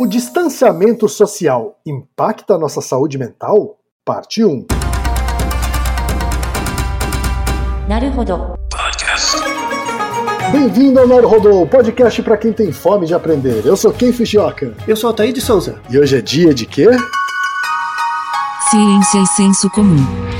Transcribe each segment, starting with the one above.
O distanciamento social impacta a nossa saúde mental? Parte 1. Naruhodo. Bem-vindo ao Naruhodo, podcast para quem tem fome de aprender. Eu sou Ken Fujioka. Eu sou Altair de Souza. E hoje é dia de quê? Ciência e senso comum.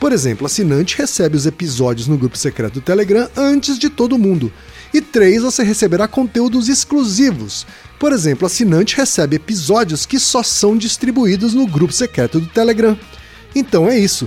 Por exemplo, assinante recebe os episódios no grupo secreto do Telegram antes de todo mundo. E três, você receberá conteúdos exclusivos. Por exemplo, assinante recebe episódios que só são distribuídos no grupo secreto do Telegram. Então é isso.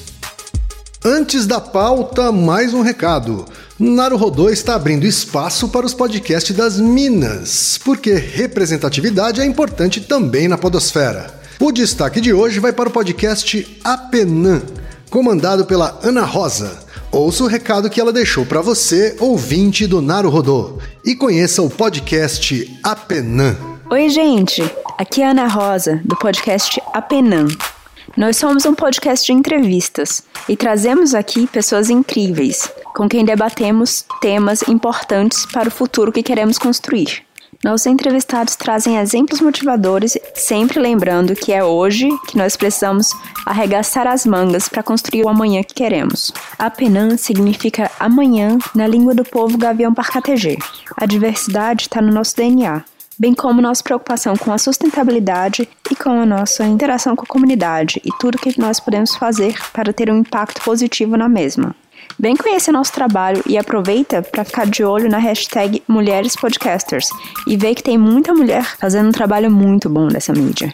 Antes da pauta, mais um recado. Naruhodô está abrindo espaço para os podcasts das Minas, porque representatividade é importante também na podosfera. O destaque de hoje vai para o podcast Apenã, comandado pela Ana Rosa. Ouça o recado que ela deixou para você, ouvinte do Naruhodô, e conheça o podcast Apenã. Oi, gente. Aqui é a Ana Rosa, do podcast Apenã. Nós somos um podcast de entrevistas e trazemos aqui pessoas incríveis, com quem debatemos temas importantes para o futuro que queremos construir. Nossos entrevistados trazem exemplos motivadores, sempre lembrando que é hoje que nós precisamos arregaçar as mangas para construir o amanhã que queremos. Apenan significa amanhã na língua do povo gavião parcategê. A diversidade está no nosso DNA, bem como nossa preocupação com a sustentabilidade e com a nossa interação com a comunidade e tudo que nós podemos fazer para ter um impacto positivo na mesma. Vem conhecer nosso trabalho e aproveita para ficar de olho na hashtag Mulheres Podcasters e ver que tem muita mulher fazendo um trabalho muito bom nessa mídia.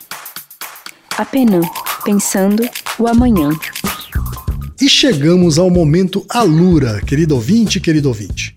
Apenas pensando o amanhã. E chegamos ao momento Alura, querido ouvinte, querido ouvinte.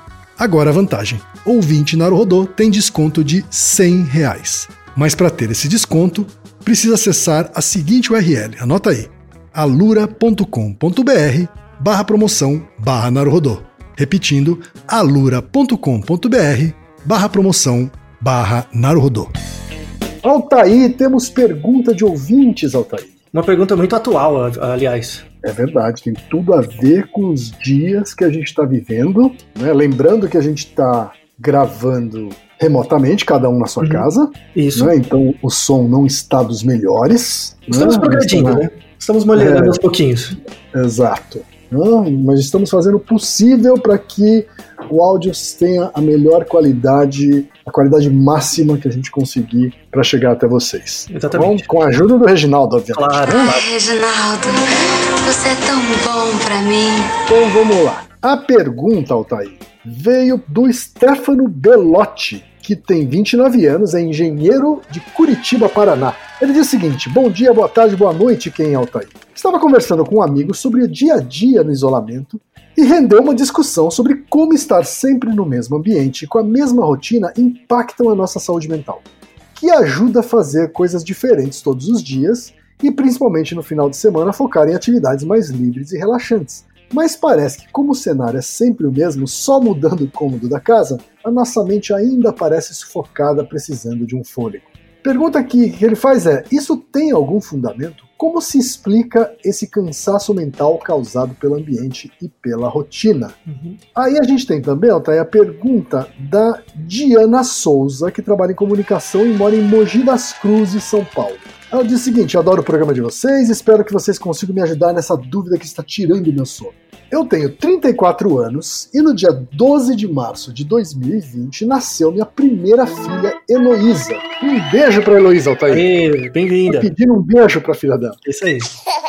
Agora a vantagem: ouvinte Naruhodô tem desconto de 100 reais. Mas para ter esse desconto, precisa acessar a seguinte URL, anota aí, alura.com.br barra promoção barra Naruhodô. Repetindo, alura.com.br barra promoção barra Naruhodô. Altair, temos pergunta de ouvintes, Altair. Uma pergunta muito atual, aliás. É verdade, tem tudo a ver com os dias que a gente está vivendo. Né? Lembrando que a gente está gravando remotamente, cada um na sua uhum. casa. Isso. Né? Então o som não está dos melhores. Estamos né? progredindo, né? Estamos melhorando é, aos pouquinhos. Exato. Não, mas estamos fazendo o possível para que o áudio tenha a melhor qualidade, a qualidade máxima que a gente conseguir para chegar até vocês. Exatamente. Com, com a ajuda do Reginaldo, obviamente. Claro. né? Reginaldo, você é tão bom pra mim. Então vamos lá. A pergunta, Altair, veio do Stefano Belotti, que tem 29 anos, é engenheiro de Curitiba, Paraná. Ele diz o seguinte: Bom dia, boa tarde, boa noite, quem é Altair? Estava conversando com um amigo sobre o dia a dia no isolamento e rendeu uma discussão sobre como estar sempre no mesmo ambiente com a mesma rotina impactam a nossa saúde mental, que ajuda a fazer coisas diferentes todos os dias e principalmente no final de semana focar em atividades mais livres e relaxantes. Mas parece que, como o cenário é sempre o mesmo, só mudando o cômodo da casa, a nossa mente ainda parece sufocada, precisando de um fôlego. Pergunta que ele faz é: isso tem algum fundamento? Como se explica esse cansaço mental causado pelo ambiente e pela rotina? Uhum. Aí a gente tem também, Altair, a pergunta da Diana Souza, que trabalha em comunicação e mora em Mogi das Cruzes, São Paulo. Ela diz o seguinte: eu adoro o programa de vocês, espero que vocês consigam me ajudar nessa dúvida que está tirando meu sono. Eu tenho 34 anos e no dia 12 de março de 2020 nasceu minha primeira filha, Heloísa. Um beijo pra Heloísa, Altair. Bem-vinda. pedindo um beijo pra filha dela. Isso aí.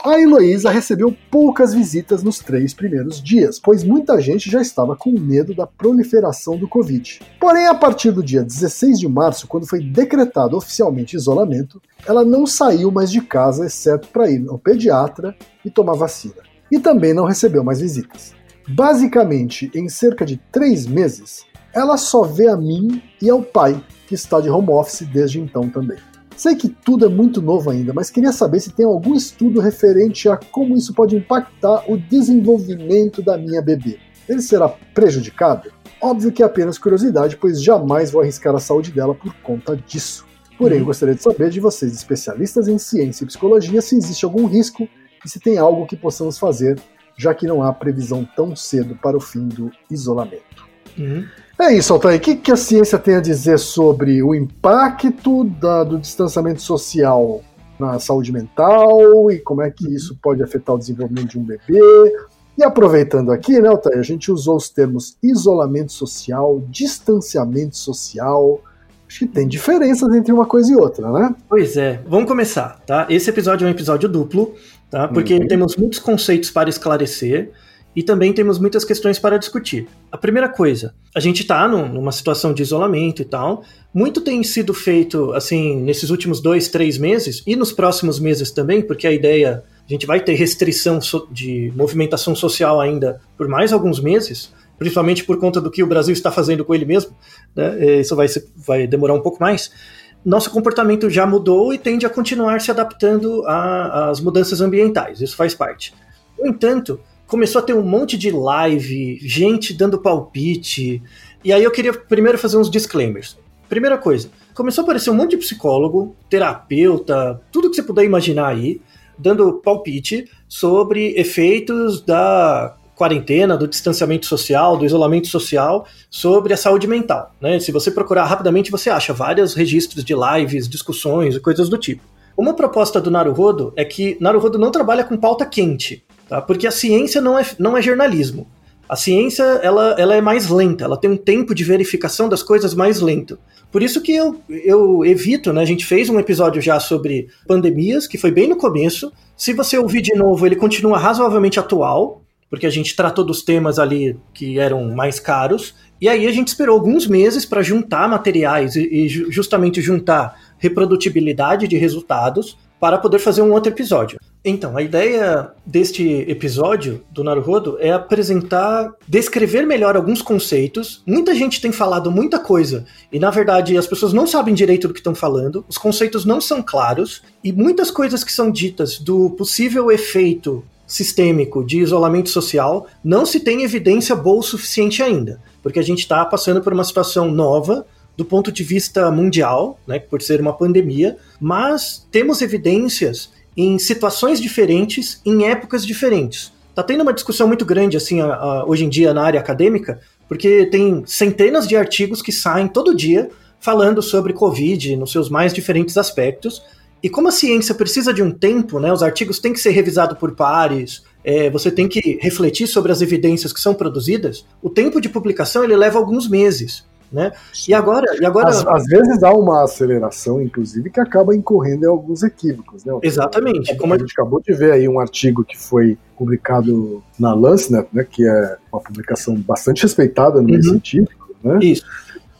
A Heloísa recebeu poucas visitas nos três primeiros dias, pois muita gente já estava com medo da proliferação do Covid. Porém, a partir do dia 16 de março, quando foi decretado oficialmente isolamento, ela não saiu mais de casa, exceto para ir ao pediatra e tomar vacina. E também não recebeu mais visitas. Basicamente, em cerca de três meses, ela só vê a mim e ao pai, que está de home office desde então também. Sei que tudo é muito novo ainda, mas queria saber se tem algum estudo referente a como isso pode impactar o desenvolvimento da minha bebê. Ele será prejudicado? Óbvio que é apenas curiosidade, pois jamais vou arriscar a saúde dela por conta disso. Porém, eu gostaria de saber de vocês, especialistas em ciência e psicologia, se existe algum risco e se tem algo que possamos fazer, já que não há previsão tão cedo para o fim do isolamento. Uhum. É isso, Altair. O que, que a ciência tem a dizer sobre o impacto da- do distanciamento social na saúde mental e como é que isso pode afetar o desenvolvimento de um bebê? E aproveitando aqui, né, Altair, a gente usou os termos isolamento social, distanciamento social. Acho que tem diferenças entre uma coisa e outra, né? Pois é, vamos começar, tá? Esse episódio é um episódio duplo, tá? Porque Uhum. temos muitos conceitos para esclarecer e também temos muitas questões para discutir. A primeira coisa, a gente tá num- numa situação de isolamento e tal. Muito tem sido feito, assim, nesses últimos dois, três meses e nos próximos meses também, porque a ideia, a gente vai ter restrição de movimentação social ainda por mais alguns meses, principalmente por conta do que o Brasil está fazendo com ele mesmo, né? Eh, Isso vai, vai demorar um pouco mais nosso comportamento já mudou e tende a continuar se adaptando às mudanças ambientais. Isso faz parte. No entanto, começou a ter um monte de live, gente dando palpite. E aí eu queria primeiro fazer uns disclaimers. Primeira coisa, começou a aparecer um monte de psicólogo, terapeuta, tudo que você puder imaginar aí, dando palpite sobre efeitos da quarentena, do distanciamento social, do isolamento social sobre a saúde mental. Né? Se você procurar rapidamente, você acha vários registros de lives, discussões e coisas do tipo. Uma proposta do Naruhodo é que Naruhodo não trabalha com pauta quente, tá? porque a ciência não é, não é jornalismo. A ciência ela, ela é mais lenta, ela tem um tempo de verificação das coisas mais lento. Por isso que eu, eu evito, né? A gente fez um episódio já sobre pandemias, que foi bem no começo. Se você ouvir de novo, ele continua razoavelmente atual, porque a gente tratou dos temas ali que eram mais caros. E aí a gente esperou alguns meses para juntar materiais e, e ju- justamente juntar reprodutibilidade de resultados para poder fazer um outro episódio. Então, a ideia deste episódio do Naruhodo é apresentar, descrever melhor alguns conceitos. Muita gente tem falado muita coisa e, na verdade, as pessoas não sabem direito do que estão falando, os conceitos não são claros e muitas coisas que são ditas do possível efeito sistêmico de isolamento social não se tem evidência boa o suficiente ainda, porque a gente está passando por uma situação nova do ponto de vista mundial, né, por ser uma pandemia, mas temos evidências em situações diferentes, em épocas diferentes. Tá tendo uma discussão muito grande assim a- a- hoje em dia na área acadêmica, porque tem centenas de artigos que saem todo dia falando sobre Covid nos seus mais diferentes aspectos. E como a ciência precisa de um tempo, né, os artigos têm que ser revisados por pares, é, você tem que refletir sobre as evidências que são produzidas, o tempo de publicação ele leva alguns meses. Né? E agora, e agora... Às, às, vezes há uma aceleração, inclusive, que acaba incorrendo em alguns equívocos. Né? Exatamente. Como a gente acabou de ver aí um artigo que foi publicado na Lancet, né, que é uma publicação bastante respeitada no meio uhum. científico. Né? Isso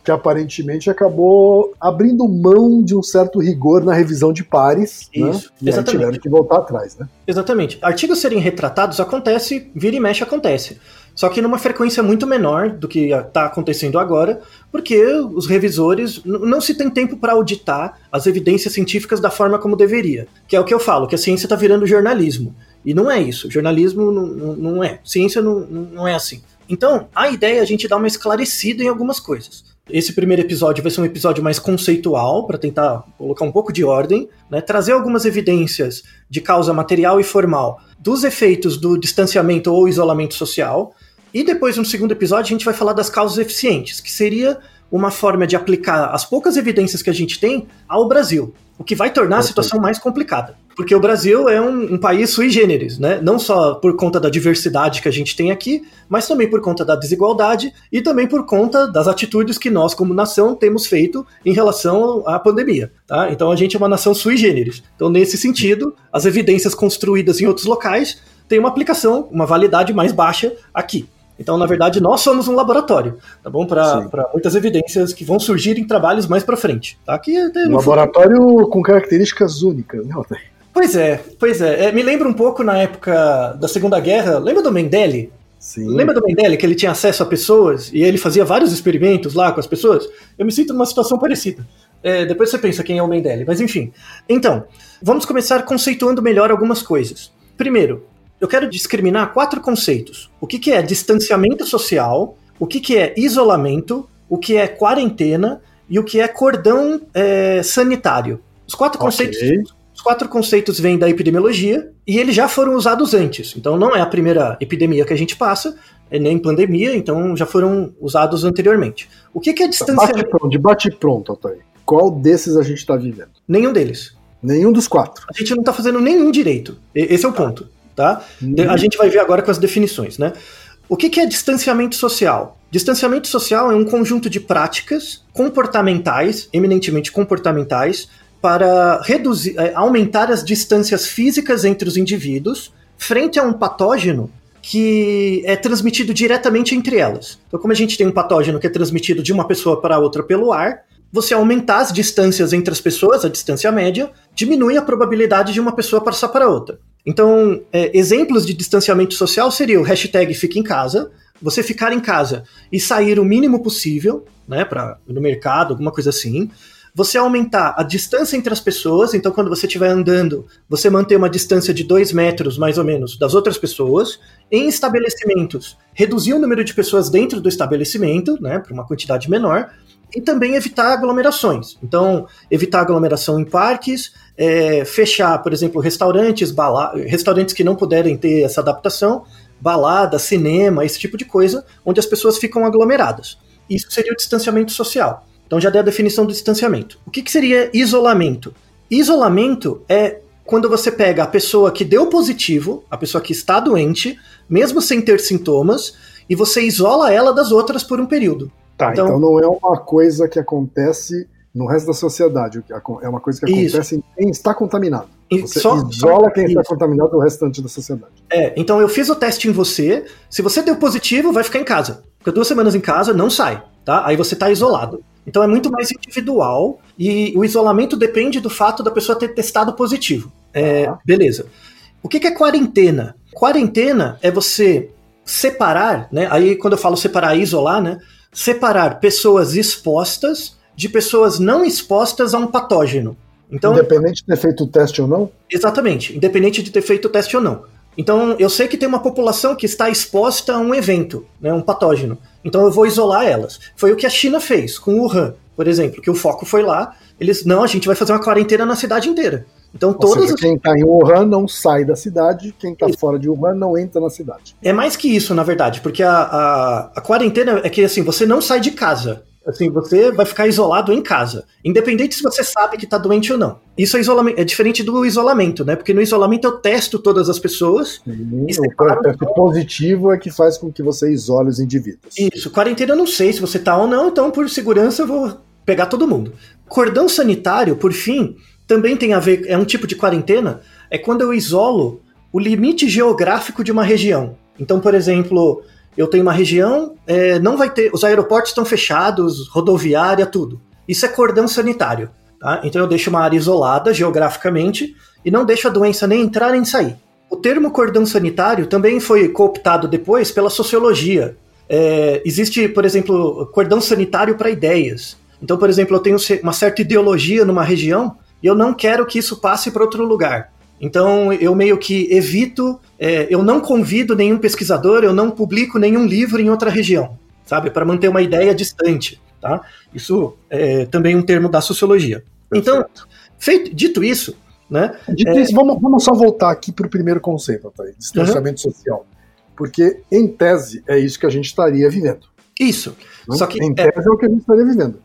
que aparentemente acabou abrindo mão de um certo rigor na revisão de pares, né? Isso, né? E aí tiveram que voltar atrás, né? Exatamente. Artigos serem retratados acontece, vira e mexe acontece. Só que numa frequência muito menor do que está acontecendo agora, porque os revisores não se tem tempo para auditar as evidências científicas da forma como deveria. Que é o que eu falo, que a ciência está virando jornalismo. E não é isso. Jornalismo não, é. Ciência não, não é assim. Então, a ideia é a gente dar uma esclarecida em algumas coisas. Esse primeiro episódio vai ser um episódio mais conceitual, para tentar colocar um pouco de ordem, né? trazer algumas evidências de causa material e formal dos efeitos do distanciamento ou isolamento social. E depois, no segundo episódio, a gente vai falar das causas eficientes, que seria uma forma de aplicar as poucas evidências que a gente tem ao Brasil, o que vai tornar a situação mais complicada. Porque o Brasil é um, um, país sui generis, né? Não só por conta da diversidade que a gente tem aqui, mas também por conta da desigualdade e também por conta das atitudes que nós, como nação, temos feito em relação à pandemia. Tá? Então a gente é uma nação sui generis. Então, nesse sentido, as evidências construídas em outros locais têm uma aplicação, uma validade mais baixa aqui. Então, na verdade, nós somos um laboratório, tá bom? Para muitas evidências que vão surgir em trabalhos mais para frente. Tá? Aqui, um laboratório futuro... com características únicas, né, Altair? Pois é, pois é. é. Me lembra um pouco na época da Segunda Guerra. Lembra do Mendele? Sim. Lembra do Mendele que ele tinha acesso a pessoas e ele fazia vários experimentos lá com as pessoas? Eu me sinto numa situação parecida. É, depois você pensa quem é o Mendele, mas enfim. Então, vamos começar conceituando melhor algumas coisas. Primeiro, eu quero discriminar quatro conceitos: o que, que é distanciamento social, o que, que é isolamento, o que é quarentena e o que é cordão é, sanitário. Os quatro okay. conceitos quatro conceitos vêm da epidemiologia e eles já foram usados antes. Então não é a primeira epidemia que a gente passa, é nem pandemia, então já foram usados anteriormente. O que, que é distanciamento? Bate pronto, de bate pronto, Antônio. Qual desses a gente está vivendo? Nenhum deles. Nenhum dos quatro. A gente não está fazendo nenhum direito. Esse é o ponto, tá? Hum. A gente vai ver agora com as definições, né? O que, que é distanciamento social? Distanciamento social é um conjunto de práticas comportamentais, eminentemente comportamentais, para reduzir, é, aumentar as distâncias físicas entre os indivíduos frente a um patógeno que é transmitido diretamente entre elas. Então, como a gente tem um patógeno que é transmitido de uma pessoa para outra pelo ar, você aumentar as distâncias entre as pessoas, a distância média, diminui a probabilidade de uma pessoa passar para outra. Então, é, exemplos de distanciamento social seria o hashtag fica em casa, você ficar em casa e sair o mínimo possível, né, para no mercado, alguma coisa assim você aumentar a distância entre as pessoas, então quando você estiver andando, você manter uma distância de dois metros, mais ou menos, das outras pessoas. Em estabelecimentos, reduzir o número de pessoas dentro do estabelecimento, né, para uma quantidade menor, e também evitar aglomerações. Então, evitar aglomeração em parques, é, fechar, por exemplo, restaurantes, bala restaurantes que não puderem ter essa adaptação, balada, cinema, esse tipo de coisa, onde as pessoas ficam aglomeradas. Isso seria o distanciamento social. Então já dei a definição do distanciamento. O que, que seria isolamento? Isolamento é quando você pega a pessoa que deu positivo, a pessoa que está doente, mesmo sem ter sintomas, e você isola ela das outras por um período. Tá, então, então não é uma coisa que acontece no resto da sociedade, é uma coisa que acontece em quem está contaminado. Você só, isola quem isso. está contaminado do restante da sociedade. É, então eu fiz o teste em você, se você deu positivo, vai ficar em casa. Fica duas semanas em casa, não sai, tá? Aí você está isolado. Então é muito mais individual e o isolamento depende do fato da pessoa ter testado positivo. É, ah. Beleza. O que, que é quarentena? Quarentena é você separar, né? Aí quando eu falo separar, isolar, né? Separar pessoas expostas de pessoas não expostas a um patógeno. Então, independente de ter feito o teste ou não? Exatamente, independente de ter feito o teste ou não. Então, eu sei que tem uma população que está exposta a um evento, né, um patógeno. Então, eu vou isolar elas. Foi o que a China fez com o Wuhan, por exemplo, que o foco foi lá. Eles, não, a gente vai fazer uma quarentena na cidade inteira. Então, todos seja, quem está em Wuhan não sai da cidade, quem está fora de Wuhan não entra na cidade. É mais que isso, na verdade, porque a, a, a quarentena é que assim, você não sai de casa. Assim, você vai ficar isolado em casa, independente se você sabe que está doente ou não. Isso é isolamento, é diferente do isolamento, né? Porque no isolamento eu testo todas as pessoas. Sim, o teste positivo é que faz com que você isole os indivíduos. Isso, quarentena eu não sei se você tá ou não, então por segurança eu vou pegar todo mundo. Cordão sanitário, por fim, também tem a ver, é um tipo de quarentena, é quando eu isolo o limite geográfico de uma região. Então, por exemplo, eu tenho uma região, é, não vai ter, os aeroportos estão fechados, rodoviária, tudo. Isso é cordão sanitário. Tá? Então eu deixo uma área isolada geograficamente e não deixo a doença nem entrar nem sair. O termo cordão sanitário também foi cooptado depois pela sociologia. É, existe, por exemplo, cordão sanitário para ideias. Então, por exemplo, eu tenho uma certa ideologia numa região e eu não quero que isso passe para outro lugar. Então eu meio que evito, é, eu não convido nenhum pesquisador, eu não publico nenhum livro em outra região, sabe? Para manter uma ideia distante, tá? Isso é também um termo da sociologia. Então, feito, dito isso, né? Dito é... isso, vamos, vamos só voltar aqui para o primeiro conceito, tá? distanciamento uhum. social. Porque, em tese, é isso que a gente estaria vivendo. Isso. Né? Só que, em é tese é... é o que a gente estaria vivendo.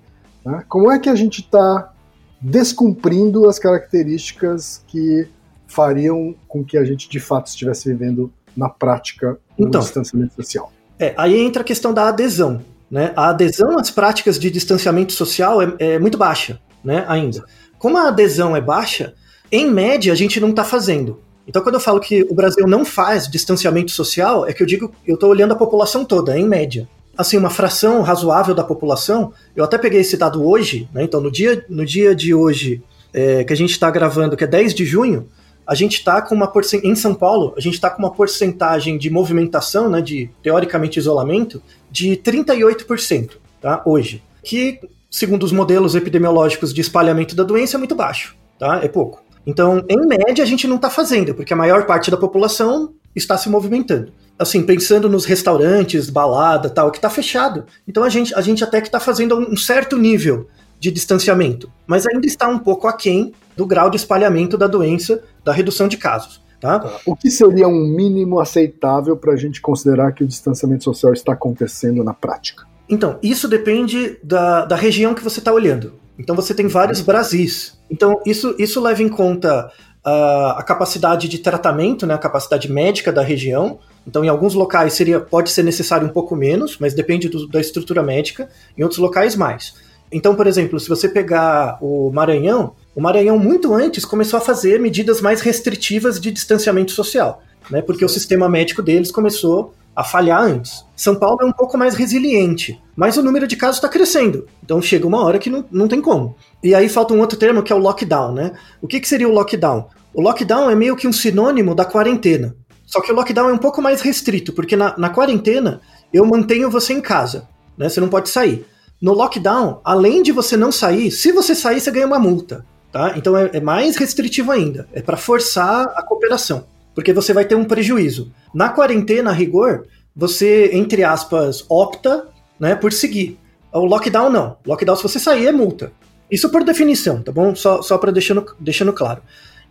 Né? Como é que a gente está descumprindo as características que fariam com que a gente de fato estivesse vivendo na prática um então, distanciamento social. É, aí entra a questão da adesão. Né? A adesão às práticas de distanciamento social é, é muito baixa né, ainda. Como a adesão é baixa, em média a gente não está fazendo. Então, quando eu falo que o Brasil não faz distanciamento social, é que eu digo, eu estou olhando a população toda, em média. Assim, uma fração razoável da população, eu até peguei esse dado hoje, né? Então, no dia, no dia de hoje, é, que a gente está gravando, que é 10 de junho, a gente está com uma em São Paulo, a gente está com uma porcentagem de movimentação, né, de teoricamente isolamento, de 38%, tá? Hoje, que segundo os modelos epidemiológicos de espalhamento da doença é muito baixo, tá? É pouco. Então, em média, a gente não está fazendo, porque a maior parte da população está se movimentando. Assim, pensando nos restaurantes, balada, tal, que está fechado. Então a gente, a gente até que está fazendo um certo nível de distanciamento, mas ainda está um pouco aquém do grau de espalhamento da doença, da redução de casos. Tá? tá. O que seria um mínimo aceitável para a gente considerar que o distanciamento social está acontecendo na prática? Então, isso depende da, da região que você está olhando. Então, você tem vários Brasis. Então, isso, isso leva em conta uh, a capacidade de tratamento, né, a capacidade médica da região. Então, em alguns locais seria, pode ser necessário um pouco menos, mas depende do, da estrutura médica. Em outros locais, mais. Então, por exemplo, se você pegar o Maranhão, o Maranhão muito antes começou a fazer medidas mais restritivas de distanciamento social, né? Porque o sistema médico deles começou a falhar antes. São Paulo é um pouco mais resiliente, mas o número de casos está crescendo. Então chega uma hora que não, não tem como. E aí falta um outro termo que é o lockdown, né? O que, que seria o lockdown? O lockdown é meio que um sinônimo da quarentena. Só que o lockdown é um pouco mais restrito, porque na, na quarentena eu mantenho você em casa, né? Você não pode sair. No lockdown, além de você não sair, se você sair, você ganha uma multa. Tá? Então é, é mais restritivo ainda. É para forçar a cooperação. Porque você vai ter um prejuízo. Na quarentena, a rigor, você, entre aspas, opta né, por seguir. O lockdown não. Lockdown, se você sair, é multa. Isso por definição, tá bom? Só, só para deixando, deixando claro.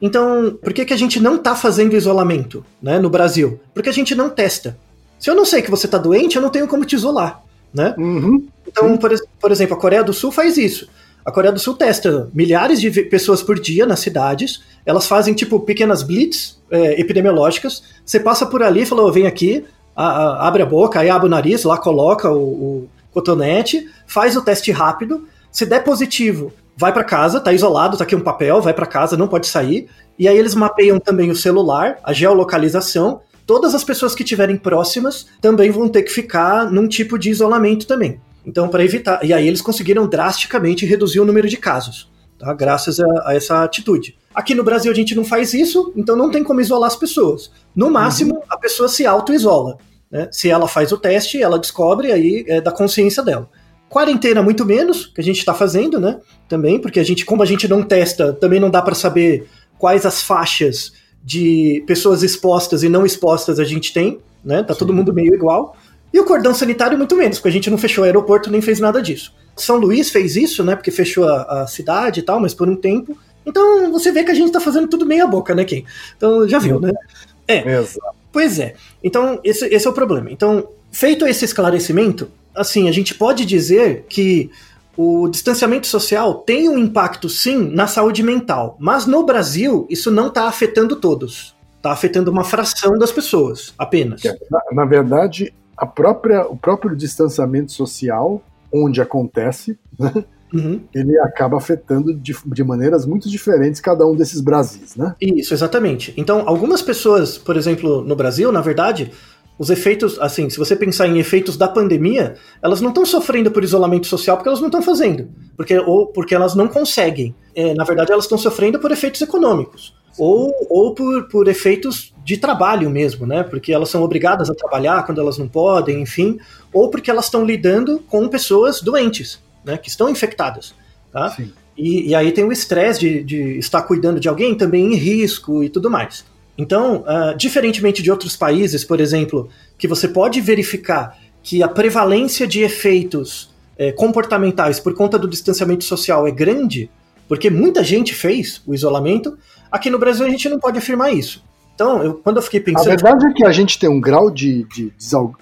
Então, por que, que a gente não está fazendo isolamento né, no Brasil? Porque a gente não testa. Se eu não sei que você está doente, eu não tenho como te isolar né? Uhum. Então, por, por, exemplo, a Coreia do Sul faz isso. A Coreia do Sul testa milhares de pessoas por dia nas cidades. Elas fazem, tipo, pequenas blitz é, epidemiológicas. Você passa por ali e fala, oh, vem aqui, a, a, abre a boca, aí abre o nariz, lá coloca o, o cotonete, faz o teste rápido. Se der positivo, vai para casa, tá isolado, tá aqui um papel, vai para casa, não pode sair. E aí eles mapeiam também o celular, a geolocalização, todas as pessoas que estiverem próximas também vão ter que ficar num tipo de isolamento também. Então, para evitar. E aí eles conseguiram drasticamente reduzir o número de casos, tá? graças a, a, essa atitude. Aqui no Brasil a gente não faz isso, então não tem como isolar as pessoas. No máximo, uhum. a pessoa se auto-isola. Né? Se ela faz o teste, ela descobre aí é da consciência dela. Quarentena, muito menos, que a gente está fazendo, né? Também, porque a gente, como a gente não testa, também não dá para saber quais as faixas de pessoas expostas e não expostas a gente tem, né? Tá Sim. todo mundo meio igual. E o cordão sanitário muito menos, porque a gente não fechou o aeroporto nem fez nada disso. São Luís fez isso, né? Porque fechou a, a cidade e tal, mas por um tempo. Então você vê que a gente tá fazendo tudo meia boca, né, Kim? Então já viu, né? É. Exato. Pois é. Então esse, esse é o problema. Então, feito esse esclarecimento, assim, a gente pode dizer que o distanciamento social tem um impacto, sim, na saúde mental. Mas no Brasil, isso não está afetando todos. Está afetando uma fração das pessoas, apenas. Na, na verdade, a própria, o próprio distanciamento social, onde acontece, né, uhum. ele acaba afetando de, de, maneiras muito diferentes cada um desses Brasis, né? Isso, exatamente. Então, algumas pessoas, por exemplo, no Brasil, na verdade, os efeitos, assim, se você pensar em efeitos da pandemia, elas não estão sofrendo por isolamento social porque elas não estão fazendo, porque, ou porque elas não conseguem. É, na verdade, elas estão sofrendo por efeitos econômicos, ou, ou por, por efeitos de trabalho mesmo, né? Porque elas são obrigadas a trabalhar quando elas não podem, enfim, ou porque elas estão lidando com pessoas doentes, né? Que estão infectadas, tá? E, e, aí tem o estresse de, de estar cuidando de alguém também em risco e tudo mais. Então, uh, diferentemente de outros países, por exemplo, que você pode verificar que a prevalência de efeitos eh, comportamentais por conta do distanciamento social é grande, porque muita gente fez o isolamento, aqui no Brasil a gente não pode afirmar isso. Então, eu, quando eu fiquei pensando. A verdade é que a gente tem um grau de, de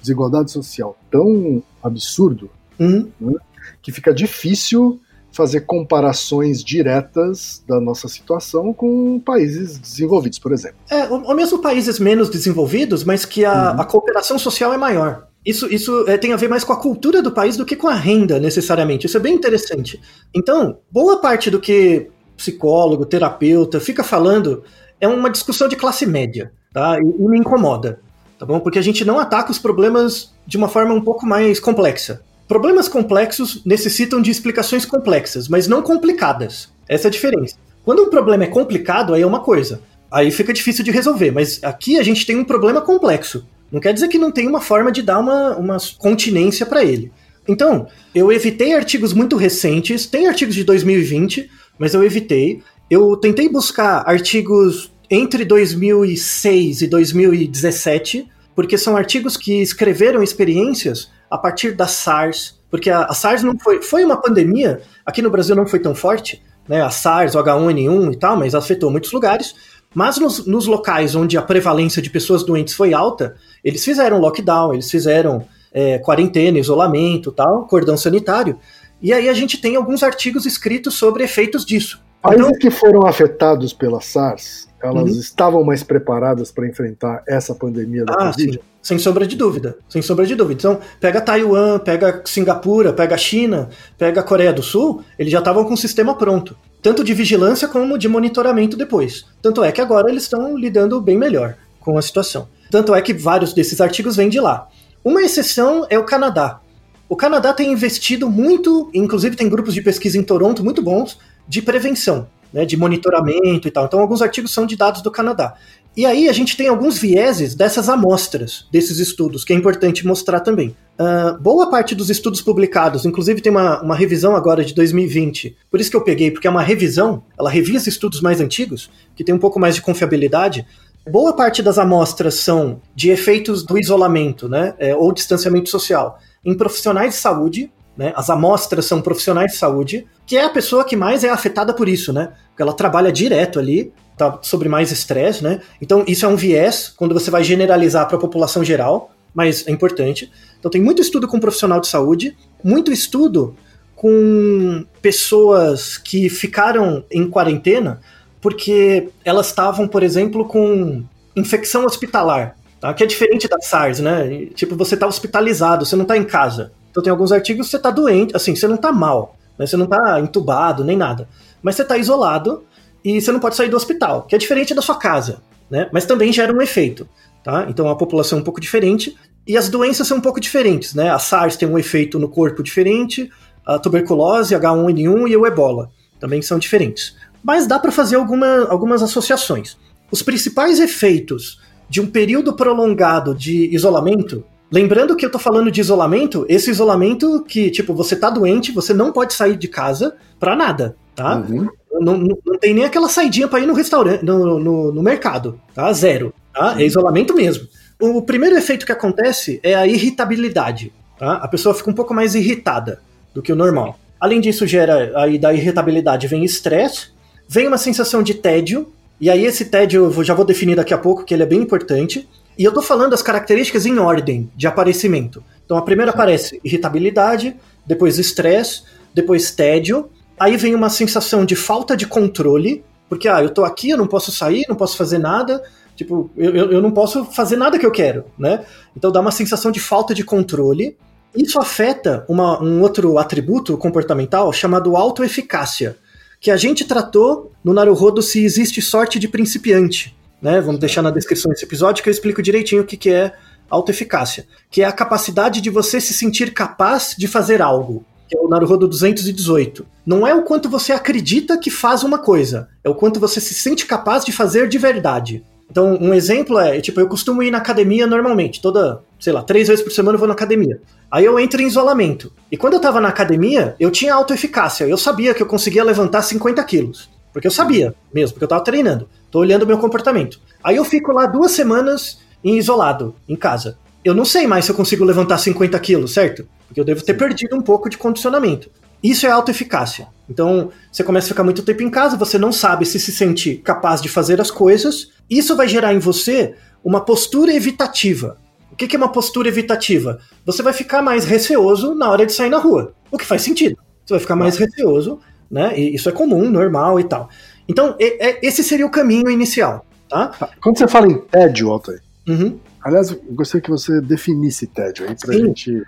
desigualdade social tão absurdo uhum. né, que fica difícil fazer comparações diretas da nossa situação com países desenvolvidos, por exemplo. É, ou mesmo países menos desenvolvidos, mas que a, uhum. a cooperação social é maior. Isso, isso é, tem a ver mais com a cultura do país do que com a renda, necessariamente. Isso é bem interessante. Então, boa parte do que psicólogo, terapeuta fica falando é uma discussão de classe média, tá? E, e me incomoda, tá bom? Porque a gente não ataca os problemas de uma forma um pouco mais complexa. Problemas complexos necessitam de explicações complexas, mas não complicadas. Essa é a diferença. Quando um problema é complicado, aí é uma coisa. Aí fica difícil de resolver, mas aqui a gente tem um problema complexo. Não quer dizer que não tem uma forma de dar uma, uma continência para ele. Então, eu evitei artigos muito recentes, tem artigos de 2020, mas eu evitei. Eu tentei buscar artigos entre 2006 e 2017, porque são artigos que escreveram experiências a partir da SARS, porque a, a SARS não foi, foi uma pandemia, aqui no Brasil não foi tão forte, né, a SARS, o H1N1 e tal, mas afetou muitos lugares, mas nos, nos locais onde a prevalência de pessoas doentes foi alta, eles fizeram lockdown, eles fizeram é, quarentena, isolamento tal, cordão sanitário, e aí a gente tem alguns artigos escritos sobre efeitos disso. Países então, que foram afetados pela SARS, elas uhum. estavam mais preparadas para enfrentar essa pandemia da ah, Covid? Sim. Sem sombra de dúvida, sem sombra de dúvida. Então, pega Taiwan, pega Singapura, pega China, pega Coreia do Sul, eles já estavam com o sistema pronto, tanto de vigilância como de monitoramento depois. Tanto é que agora eles estão lidando bem melhor com a situação. Tanto é que vários desses artigos vêm de lá. Uma exceção é o Canadá. O Canadá tem investido muito, inclusive tem grupos de pesquisa em Toronto muito bons, de prevenção, né, de monitoramento e tal. Então, alguns artigos são de dados do Canadá. E aí a gente tem alguns vieses dessas amostras, desses estudos, que é importante mostrar também. Uh, boa parte dos estudos publicados, inclusive tem uma, uma revisão agora de 2020, por isso que eu peguei, porque é uma revisão, ela revisa estudos mais antigos, que tem um pouco mais de confiabilidade. Boa parte das amostras são de efeitos do isolamento, né, é, ou distanciamento social, em profissionais de saúde, né, as amostras são profissionais de saúde, que é a pessoa que mais é afetada por isso, né? Porque ela trabalha direto ali, tá sobre mais estresse, né? Então isso é um viés quando você vai generalizar para a população geral, mas é importante. Então tem muito estudo com profissional de saúde, muito estudo com pessoas que ficaram em quarentena porque elas estavam, por exemplo, com infecção hospitalar, tá? que é diferente da SARS, né? Tipo, você está hospitalizado, você não está em casa. Então tem alguns artigos que você está doente, assim, você não está mal, né? você não está entubado nem nada, mas você está isolado e você não pode sair do hospital, que é diferente da sua casa, né? Mas também gera um efeito, tá? Então a população é um pouco diferente e as doenças são um pouco diferentes, né? A SARS tem um efeito no corpo diferente, a tuberculose, H1N1 e o Ebola também são diferentes. Mas dá para fazer alguma, algumas associações. Os principais efeitos de um período prolongado de isolamento, lembrando que eu tô falando de isolamento, esse isolamento que, tipo, você tá doente, você não pode sair de casa para nada, tá? Uhum. Não, não, não, tem nem aquela saidinha para ir no restaurante, no, no, no, mercado, tá? Zero, tá? É isolamento mesmo. O primeiro efeito que acontece é a irritabilidade, tá? A pessoa fica um pouco mais irritada do que o normal. Além disso, gera aí da irritabilidade vem estresse, vem uma sensação de tédio, e aí esse tédio eu já vou definir daqui a pouco, que ele é bem importante. E eu tô falando as características em ordem de aparecimento. Então a primeira aparece irritabilidade, depois estresse, depois tédio, aí vem uma sensação de falta de controle, porque ah, eu tô aqui, eu não posso sair, não posso fazer nada, tipo, eu, eu não posso fazer nada que eu quero, né? Então dá uma sensação de falta de controle. Isso afeta uma, um outro atributo comportamental chamado autoeficácia, que a gente tratou no Naruhodo se existe sorte de principiante. Né? Vamos deixar na descrição desse episódio que eu explico direitinho o que, que é autoeficácia, que é a capacidade de você se sentir capaz de fazer algo, que é o Naruhodo 218. Não é o quanto você acredita que faz uma coisa, é o quanto você se sente capaz de fazer de verdade. Então, um exemplo é, tipo, eu costumo ir na academia normalmente, toda, sei lá, três vezes por semana eu vou na academia. Aí eu entro em isolamento. E quando eu tava na academia, eu tinha autoeficácia, eu sabia que eu conseguia levantar 50 quilos. Porque eu sabia mesmo, porque eu tava treinando. Tô olhando o meu comportamento. Aí eu fico lá duas semanas em isolado, em casa. Eu não sei mais se eu consigo levantar 50 quilos, certo? Porque eu devo ter perdido um pouco de condicionamento. Isso é autoeficácia. Então, você começa a ficar muito tempo em casa, você não sabe se se sente capaz de fazer as coisas. Isso vai gerar em você uma postura evitativa. O que é uma postura evitativa? Você vai ficar mais receoso na hora de sair na rua. O que faz sentido. Você vai ficar mais receoso, né? E isso é comum, normal e tal. Então, esse seria o caminho inicial, tá? Quando você fala em tédio, Altair, Uhum. Aliás, eu gostaria que você definisse tédio aí pra Sim. gente.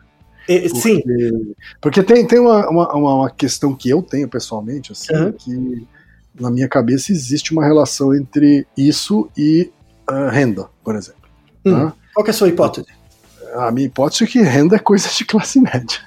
E- Porque, Sim, porque tem, tem uma, uma, uma- questão que eu tenho pessoalmente, assim, Uhum. que na minha cabeça existe uma relação entre isso e ah, renda, por exemplo. Hum. tá? qual é a sua hipótese? A minha hipótese é que renda é coisa de classe média.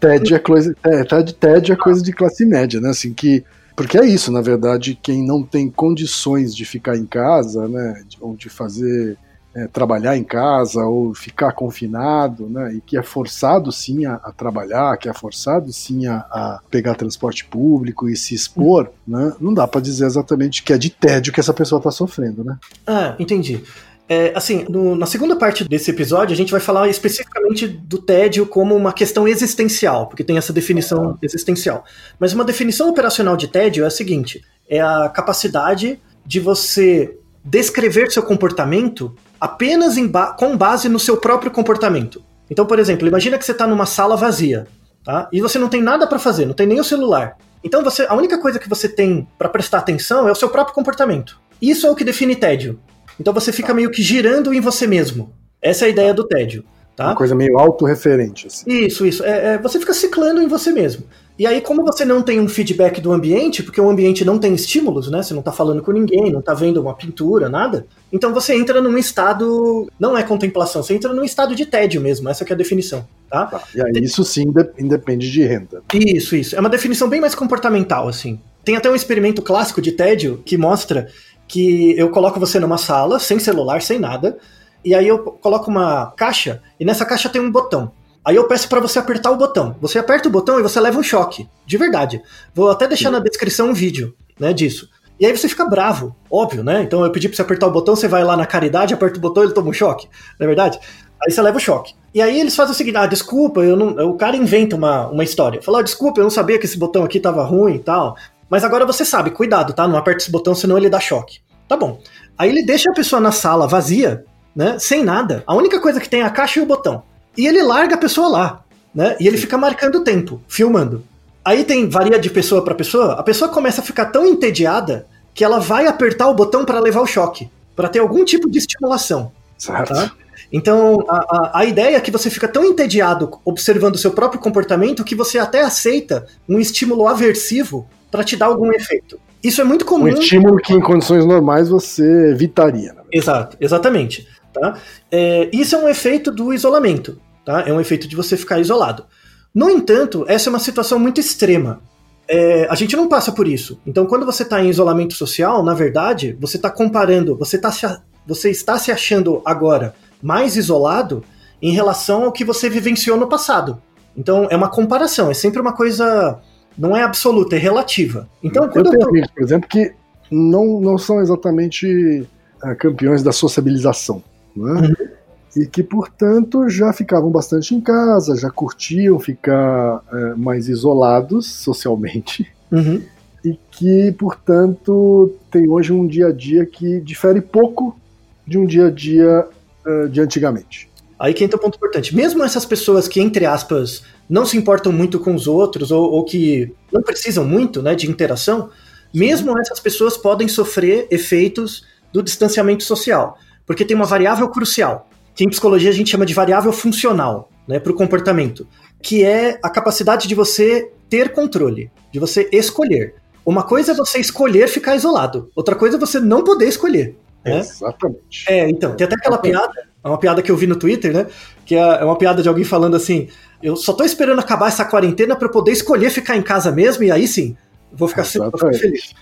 TED é coisa, TED, TED é coisa de classe média, né? Assim que porque é isso, na verdade, quem não tem condições de ficar em casa, né, ou de fazer é, trabalhar em casa ou ficar confinado, né, e que é forçado sim a, a trabalhar, que é forçado sim a, a pegar transporte público e se expor, né, não dá para dizer exatamente que é de tédio que essa pessoa está sofrendo, né? Ah, entendi. É, assim, no- na segunda parte desse episódio, a gente vai falar especificamente do tédio como uma questão existencial, porque tem essa definição existencial. Mas uma definição operacional de tédio é a seguinte: é a capacidade de você descrever seu comportamento apenas ba- com base no seu próprio comportamento. Então, por exemplo, imagina que você está numa sala vazia, tá? E você não tem nada para fazer, não tem nem o celular. Então, você, a única coisa que você tem para prestar atenção é o seu próprio comportamento. Isso é o que define tédio. Então você fica meio que girando em você mesmo. Essa é a ideia do tédio, tá? Uma coisa meio autorreferente, assim. Isso, isso. É, é, você fica ciclando em você mesmo. E aí, como você não tem um feedback do ambiente, porque o ambiente não tem estímulos, né? Você não tá falando com ninguém, não tá vendo uma pintura, nada. Então você entra num estado. Não é contemplação, você entra num estado de tédio mesmo. Essa que é a definição, tá? Tá, E aí isso sim inde- independe de renda. Isso, isso. É uma definição bem mais comportamental, assim. Tem até um experimento clássico de tédio que mostra que eu coloco você numa sala, sem celular, sem nada, e aí eu coloco uma caixa, e nessa caixa tem um botão. Aí eu peço pra você apertar o botão. Você aperta o botão e você leva um choque. De verdade. Vou até deixar na descrição um vídeo, né, disso. E aí você fica bravo, óbvio, né? Então eu pedi pra você apertar o botão, você vai lá na caridade, aperta o botão e ele toma um choque, não é verdade? Aí você leva o choque. E aí eles fazem o seguinte: ah, desculpa, eu não. O cara inventa uma, uma história. Fala, ah, desculpa, eu não sabia que esse botão aqui tava ruim e tal. Mas agora você sabe, cuidado, tá? Não aperta esse botão, senão ele dá choque. Tá bom. Aí ele deixa a pessoa na sala vazia, né? Sem nada. A única coisa que tem é a caixa e o botão. E ele larga a pessoa lá, né? E ele fica marcando o tempo, filmando. Aí tem varia de pessoa para pessoa. A pessoa começa a ficar tão entediada que ela vai apertar o botão para levar o choque, para ter algum tipo de estimulação. Certo? Tá? Então, a, a, a ideia é que você fica tão entediado observando o seu próprio comportamento que você até aceita um estímulo aversivo para te dar algum efeito. Isso é muito comum. Um estímulo que em condições normais você evitaria. Né? Exato, exatamente. Tá? É, isso é um efeito do isolamento. Tá? É um efeito de você ficar isolado. No entanto, essa é uma situação muito extrema. É, a gente não passa por isso. Então, quando você está em isolamento social, na verdade, você está comparando, você, tá se, você está se achando agora mais isolado em relação ao que você vivenciou no passado. Então, é uma comparação, é sempre uma coisa. Não é absoluta, é relativa. Então, Eu quando eu, tenho amigos, por exemplo, que não, não são exatamente ah, campeões da sociabilização. Né? Uhum. E que, portanto, já ficavam bastante em casa, já curtiam ficar eh, mais isolados socialmente. Uhum, e que, portanto, tem hoje um dia a dia que difere pouco de um dia a dia eh, de antigamente. Aí que entra um ponto importante. Mesmo essas pessoas que, entre aspas, não se importam muito com os outros ou, ou que não precisam muito né, de interação, mesmo essas pessoas podem sofrer efeitos do distanciamento social. Porque tem uma variável crucial, que em psicologia a gente chama de variável funcional né, para o comportamento, que é a capacidade de você ter controle, de você escolher. Uma coisa é você escolher ficar isolado, outra coisa é você não poder escolher. Né? Exatamente. É, então, tem até aquela piada, é uma piada que eu vi no Twitter, né? Que é é uma piada de alguém falando assim: eu só tô esperando acabar essa quarentena para poder escolher ficar em casa mesmo, e aí sim, vou ficar, sempre, Exatamente. feliz.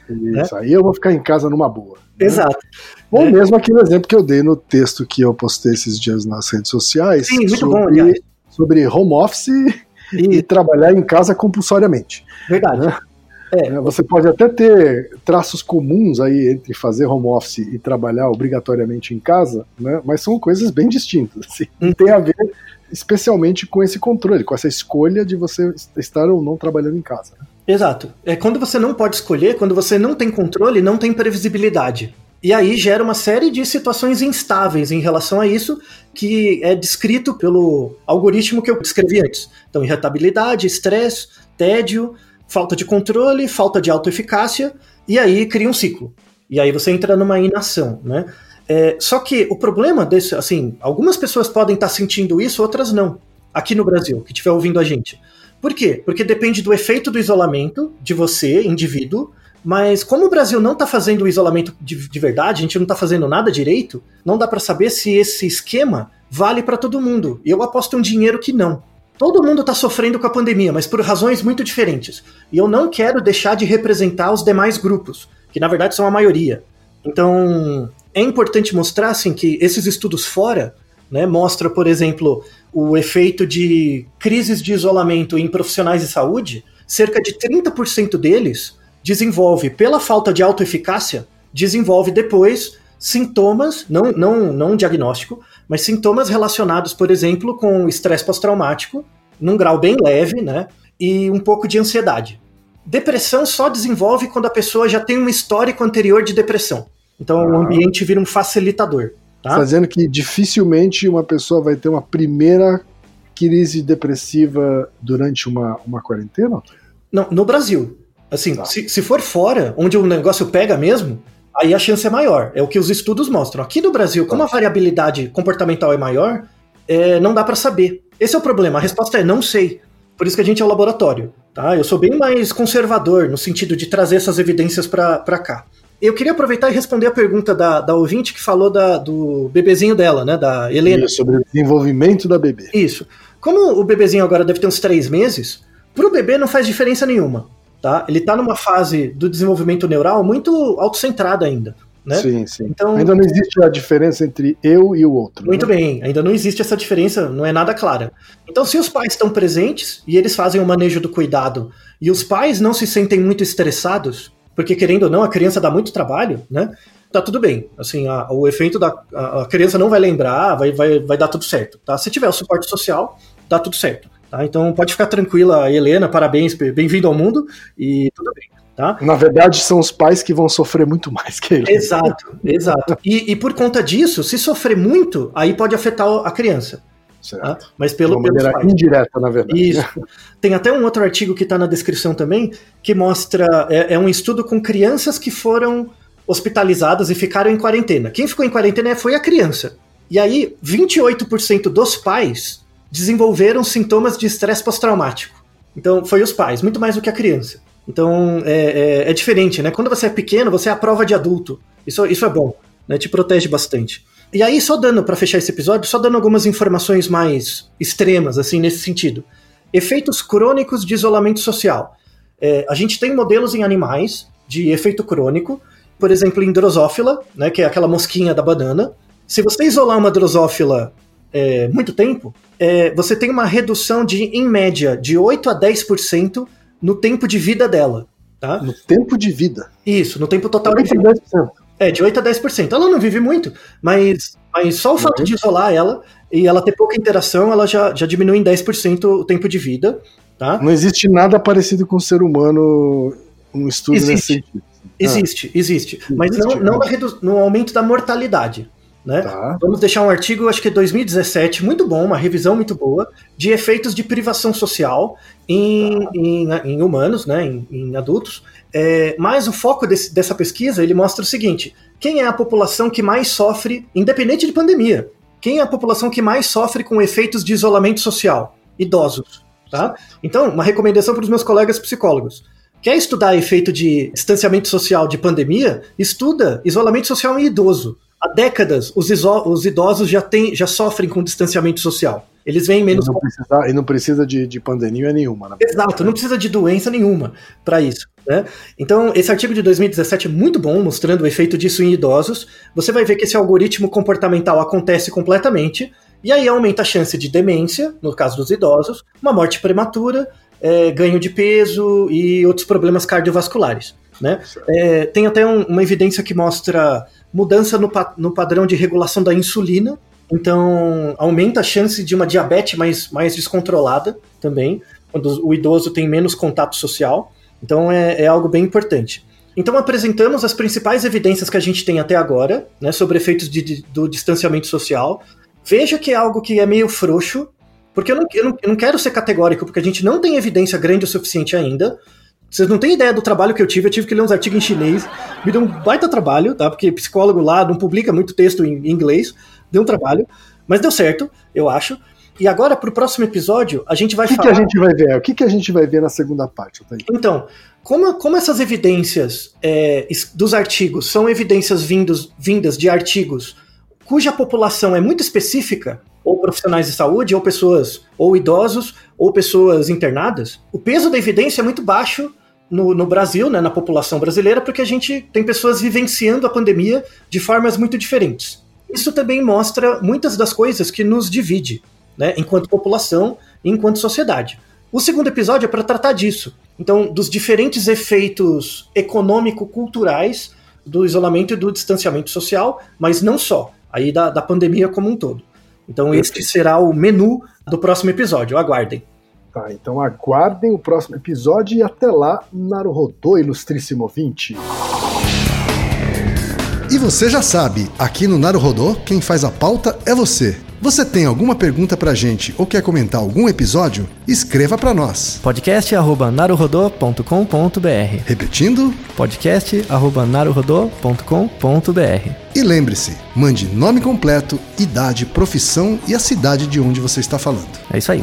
Isso, aí eu vou ficar em casa numa boa. né? Exato. Ou É. mesmo aquele exemplo que eu dei no texto que eu postei esses dias nas redes sociais. Sim, muito sobre, bom, aliás. Sobre home office e E, trabalhar em casa compulsoriamente. verdade. É. Né? Você pode até ter traços comuns aí entre fazer home office e trabalhar obrigatoriamente em casa, né? mas são coisas bem distintas. Assim. Hum. Tem a ver especialmente com esse controle, com essa escolha de você estar ou não trabalhando em casa. né? Exato. É quando você não pode escolher, quando você não tem controle, não tem previsibilidade. E aí gera uma série de situações instáveis em relação a isso, que é descrito pelo algoritmo que eu descrevi antes. Então, irritabilidade, estresse, tédio, falta de controle, falta de autoeficácia, e aí cria um ciclo. E aí você entra numa inação, né? É, só que o problema desse, assim, algumas pessoas podem estar sentindo isso, outras não. Aqui no Brasil, que estiver ouvindo a gente. Por quê? Porque depende do efeito do isolamento de você, indivíduo, mas como o Brasil não está fazendo o isolamento de, de verdade, a gente não está fazendo nada direito, não dá para saber se esse esquema vale para todo mundo. Eu aposto um dinheiro que não. Todo mundo está sofrendo com a pandemia, mas por razões muito diferentes. E eu não quero deixar de representar os demais grupos, que na verdade são a maioria. Então, é importante mostrar assim que esses estudos fora, né, mostra, por exemplo, o efeito de crises de isolamento em profissionais de saúde, cerca de 30% deles desenvolve pela falta de autoeficácia, desenvolve depois sintomas, não, não, não um diagnóstico, mas sintomas relacionados, por exemplo, com estresse pós-traumático, num grau bem leve, né? E um pouco de ansiedade. Depressão só desenvolve quando a pessoa já tem um histórico anterior de depressão. Então o Ah. ambiente vira um facilitador. Tá? Tá dizendo que dificilmente uma pessoa vai ter uma primeira crise depressiva durante uma, uma quarentena? Não, no Brasil. Assim, Tá. se, se for fora, onde o negócio pega mesmo, aí a chance é maior. É o que os estudos mostram. Aqui no Brasil, como a variabilidade comportamental é maior, é, não dá pra saber. Esse é o problema. A resposta é não sei. Por isso que a gente é o laboratório. Tá? Eu sou bem mais conservador no sentido de trazer essas evidências pra cá. Eu queria aproveitar e responder a pergunta da, da ouvinte que falou da, do bebezinho dela, né? Da Helena. Isso, sobre o desenvolvimento da bebê. Isso. Como o bebezinho agora deve ter uns três meses, pro bebê não faz diferença nenhuma. Tá? Ele tá numa fase do desenvolvimento neural muito autocentrada ainda. Né? Sim, sim. Então- Ainda não existe a diferença entre eu e o outro. Muito né? bem, ainda não existe essa diferença, não é nada clara. Então, se os pais estão presentes e eles fazem o manejo do cuidado e os pais não se sentem muito estressados, porque querendo ou não, a criança dá muito trabalho, né? Tá tudo bem. Assim, a- o efeito da a, a criança não vai lembrar, vai, vai, vai dar tudo certo, tá? Se tiver o suporte social, dá tudo certo. Tá? Então pode ficar tranquila, Helena, parabéns, bem-vindo ao mundo e tudo bem. Tá? Na verdade, são os pais que vão sofrer muito mais que ele. Exato, exato. E, e por conta disso, se sofrer muito, aí pode afetar a criança. Tá? Mas De pelo uma pelos maneira indireta, na verdade. Isso. Tem até um outro artigo que está na descrição também, que mostra. É, é um estudo com crianças que foram hospitalizadas e ficaram em quarentena. Quem ficou em quarentena foi a criança. E aí, 28% dos pais desenvolveram sintomas de estresse pós-traumático. Então, foi os pais, muito mais do que a criança. Então, é, é- é diferente, né? Quando você é pequeno, você é a prova de adulto. Isso, isso é bom, né? Te protege bastante. E aí, só dando, para fechar esse episódio, só dando algumas informações mais extremas, assim, nesse sentido. Efeitos crônicos de isolamento social. É, a gente tem modelos em animais de efeito crônico, por exemplo, em drosófila, né, que é aquela mosquinha da banana. Se você isolar uma drosófila é, muito tempo, é, você tem uma redução de, em média, de 8 a 10% no tempo de vida dela. Tá? No tempo de vida. Isso, no tempo total de vida. tem 10%. É, de 8 a 10%. Ela não vive muito, mas, mas só o fato de isolar ela e ela ter pouca interação, ela já, já diminui em 10% o tempo de vida, tá? Não existe nada parecido com o ser humano, um estudo Existe. nesse sentido. Existe, existe. Mas Existe, não, não né? no aumento da mortalidade. Né? Tá. Vamos deixar um artigo, acho que é 2017, muito bom, uma revisão muito boa, de efeitos de privação social em, tá. em, em, humanos, né, em, em adultos. É, mas o foco desse, dessa pesquisa ele mostra o seguinte: quem é a população que mais sofre, independente de pandemia? Quem é a população que mais sofre com efeitos de isolamento social? Idosos. Tá? Então, uma recomendação para os meus colegas psicólogos. Quer estudar efeito de distanciamento social de pandemia? Estuda isolamento social em idoso. Há décadas, os, os idosos já, tem, já sofrem com distanciamento social. Eles vêm menos. E não precisa, e não precisa de, de pandemia nenhuma. Né? Exato, não precisa de doença nenhuma para isso. Né? Então, esse artigo de 2017 é muito bom, mostrando o efeito disso em idosos. Você vai ver que esse algoritmo comportamental acontece completamente, e aí aumenta a chance de demência, no caso dos idosos, uma morte prematura, é, ganho de peso e outros problemas cardiovasculares. Né? É, tem até um, uma evidência que mostra mudança no, no padrão de regulação da insulina, então aumenta a chance de uma diabetes mais, mais descontrolada também, quando o idoso tem menos contato social. Então é, é algo bem importante. Então apresentamos as principais evidências que a gente tem até agora né, sobre efeitos de, de, do distanciamento social. Veja que é algo que é meio frouxo, porque eu não, eu, não, eu não quero ser categórico, porque a gente não tem evidência grande o suficiente ainda. Vocês não têm ideia do trabalho que eu tive, eu tive que ler uns artigos em chinês, me deu um baita trabalho, tá? Porque psicólogo lá não publica muito texto em inglês, deu um trabalho, mas deu certo, eu acho. E agora, para o próximo episódio, a gente vai o que falar. O que a gente vai ver? O que, que a gente vai ver na segunda parte? Então, como, como essas evidências é, dos artigos são evidências vindos, vindas de artigos cuja população é muito específica, ou profissionais de saúde, ou pessoas, ou idosos, ou pessoas internadas, o peso da evidência é muito baixo no, no, Brasil, né, na população brasileira, porque a gente tem pessoas vivenciando a pandemia de formas muito diferentes. Isso também mostra muitas das coisas que nos divide né, enquanto população e enquanto sociedade. O segundo episódio é para tratar disso. Então, dos diferentes efeitos econômico-culturais do isolamento e do distanciamento social, mas não só, aí da, da pandemia como um todo. Então, este será o menu do próximo episódio. Aguardem. Tá, então aguardem o próximo episódio e até lá, Naruhodô, ilustríssimo 20. E você já sabe, aqui no Naruhodô, quem faz a pauta é você. Você tem alguma pergunta pra gente ou quer comentar algum episódio? Escreva pra nós. podcast@naruhodô.com.br. Repetindo? podcast@naruhodô.com.br. E lembre-se, mande nome completo, idade, profissão e a cidade de onde você está falando. É isso aí.